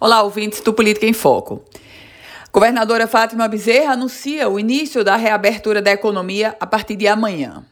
Olá, ouvintes do Política em Foco. Governadora Fátima Bezerra anuncia o início da reabertura da economia a partir de amanhã.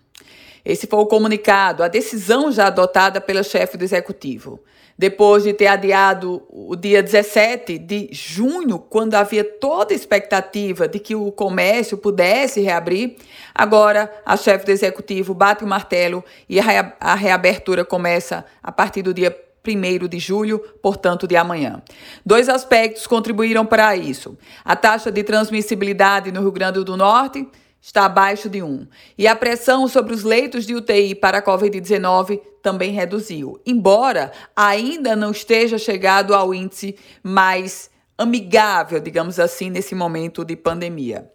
Esse foi o comunicado, a decisão já adotada pela chefe do executivo. Depois de ter adiado o dia 17 de junho, quando havia toda a expectativa de que o comércio pudesse reabrir, agora a chefe do executivo bate o martelo e a reabertura começa a partir do dia 1 de julho, portanto, de amanhã. Dois aspectos contribuíram para isso: a taxa de transmissibilidade no Rio Grande do Norte está abaixo de 1, e a pressão sobre os leitos de UTI para a Covid-19 também reduziu, embora ainda não esteja chegado ao índice mais amigável, digamos assim, nesse momento de pandemia.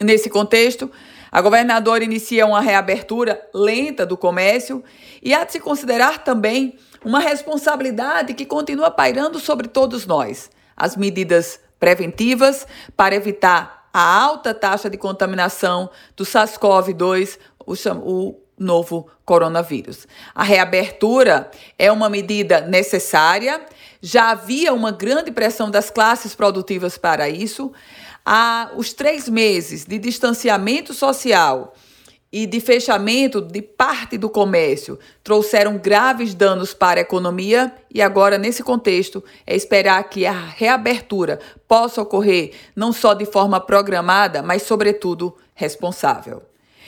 Nesse contexto, a governadora inicia uma reabertura lenta do comércio e há de se considerar também uma responsabilidade que continua pairando sobre todos nós. As medidas preventivas para evitar a alta taxa de contaminação do SARS-CoV-2, o, o novo coronavírus. A reabertura é uma medida necessária, já havia uma grande pressão das classes produtivas para isso. Há os três meses de distanciamento social e de fechamento de parte do comércio trouxeram graves danos para a economia e agora, nesse contexto, é esperar que a reabertura possa ocorrer não só de forma programada, mas, sobretudo, responsável.